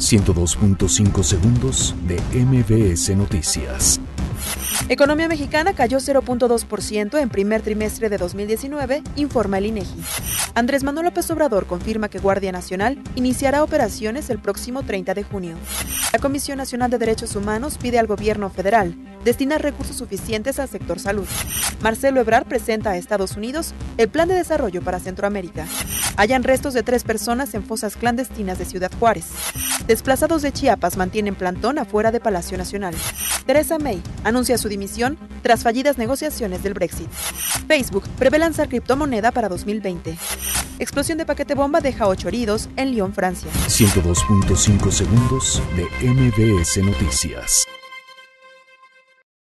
102.5 segundos de MBS Noticias. Economía mexicana cayó 0.2% en primer trimestre de 2019, informa el INEGI. Andrés Manuel López Obrador confirma que Guardia Nacional iniciará operaciones el próximo 30 de junio. La Comisión Nacional de Derechos Humanos pide al gobierno federal destinar recursos suficientes al sector salud. Marcelo Ebrard presenta a Estados Unidos el Plan de Desarrollo para Centroamérica. Hayan restos de tres personas en fosas clandestinas de Ciudad Juárez. Desplazados de Chiapas mantienen plantón afuera de Palacio Nacional. Teresa May anuncia su dimisión tras fallidas negociaciones del Brexit. Facebook prevé lanzar criptomoneda para 2020. Explosión de paquete bomba deja ocho heridos en Lyon, Francia. 102.5 segundos de MBS Noticias.